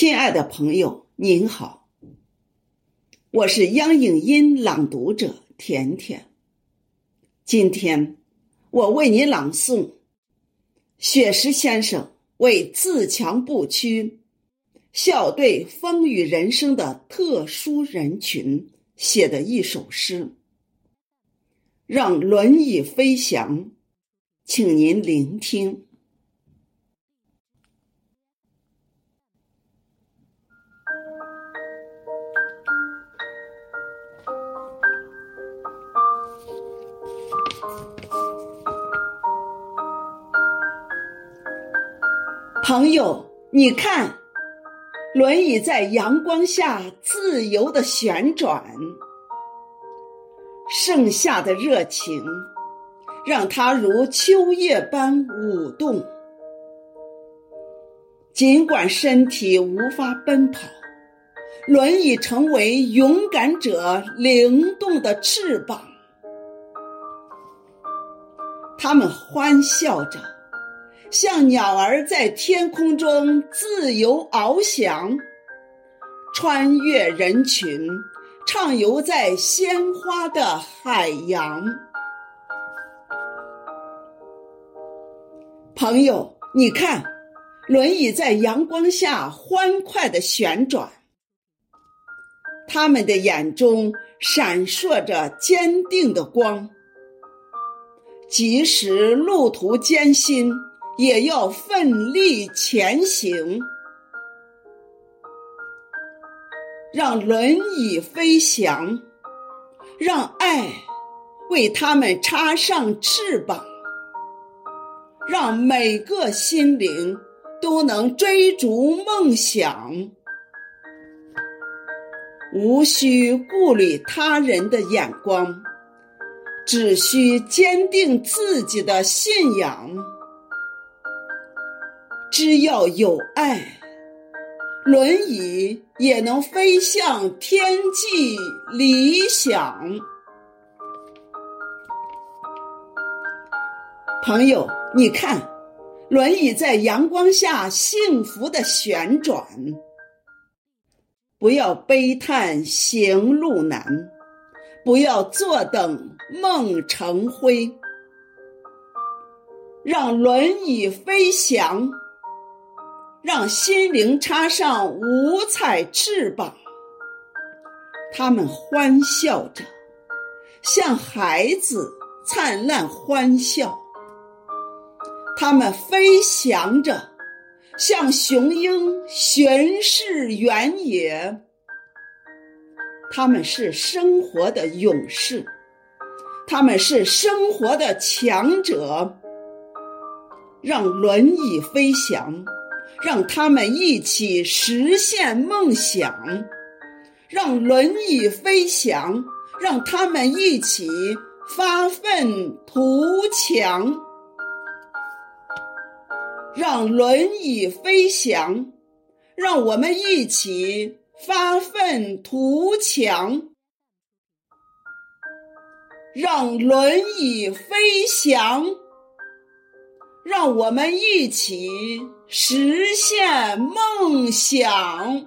亲爱的朋友，您好，我是央影音朗读者甜甜。今天我为你朗诵雪石先生为自强不屈、笑对风雨人生的特殊人群写的一首诗，《让轮椅飞翔》，请您聆听。朋友，你看，轮椅在阳光下自由的旋转，盛夏的热情让它如秋叶般舞动。尽管身体无法奔跑，轮椅成为勇敢者灵动的翅膀，他们欢笑着。像鸟儿在天空中自由翱翔，穿越人群，畅游在鲜花的海洋。朋友，你看，轮椅在阳光下欢快的旋转，他们的眼中闪烁着坚定的光，即使路途艰辛。也要奋力前行，让轮椅飞翔，让爱为他们插上翅膀，让每个心灵都能追逐梦想，无需顾虑他人的眼光，只需坚定自己的信仰。只要有爱，轮椅也能飞向天际理想。朋友，你看，轮椅在阳光下幸福的旋转。不要悲叹行路难，不要坐等梦成灰，让轮椅飞翔。让心灵插上五彩翅膀，他们欢笑着，像孩子灿烂欢笑；他们飞翔着，像雄鹰巡视原野。他们是生活的勇士，他们是生活的强者。让轮椅飞翔。让他们一起实现梦想，让轮椅飞翔，让他们一起发愤图强，让轮椅飞翔，让我们一起发愤图强，让轮椅飞翔。让我们一起实现梦想。